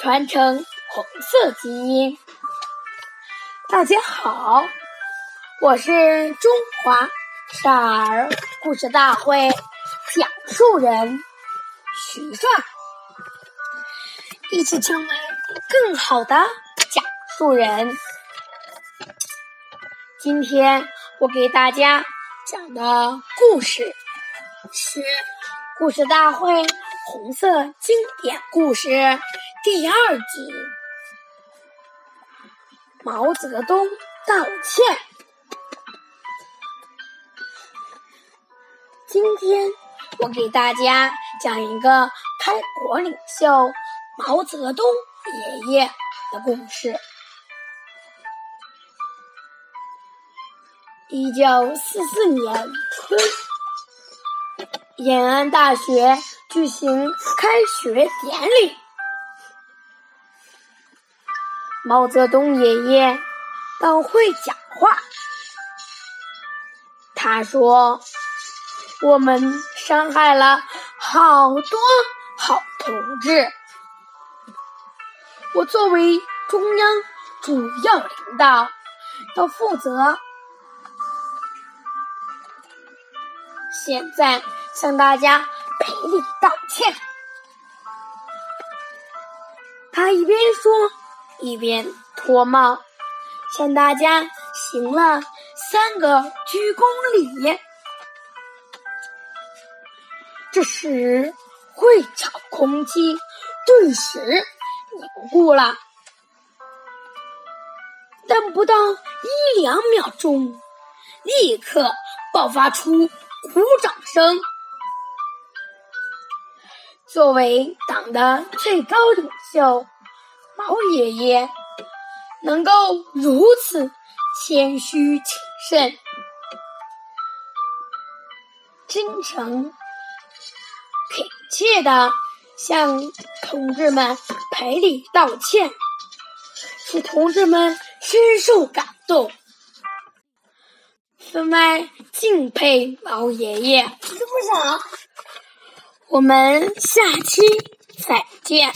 传承红色基因。大家好，我是中华少儿故事大会讲述人徐帅，一起成为更好的讲述人。今天我给大家讲的故事是故事大会红色经典故事。第二集，毛泽东道歉。今天我给大家讲一个开国领袖毛泽东爷爷的故事。一九四四年春，延安大学举行开学典礼。毛泽东爷爷到会讲话，他说：“我们伤害了好多好同志，我作为中央主要领导要负责。现在向大家赔礼道歉。”他一边说。一边脱帽，向大家行了三个鞠躬礼。这时，会场空气顿时凝固了，但不到一两秒钟，立刻爆发出鼓掌声。作为党的最高领袖。毛爷爷能够如此谦虚谨慎、真诚恳切的向同志们赔礼道歉，使同志们深受感动，分外敬佩毛爷爷。这不少，我们下期再见。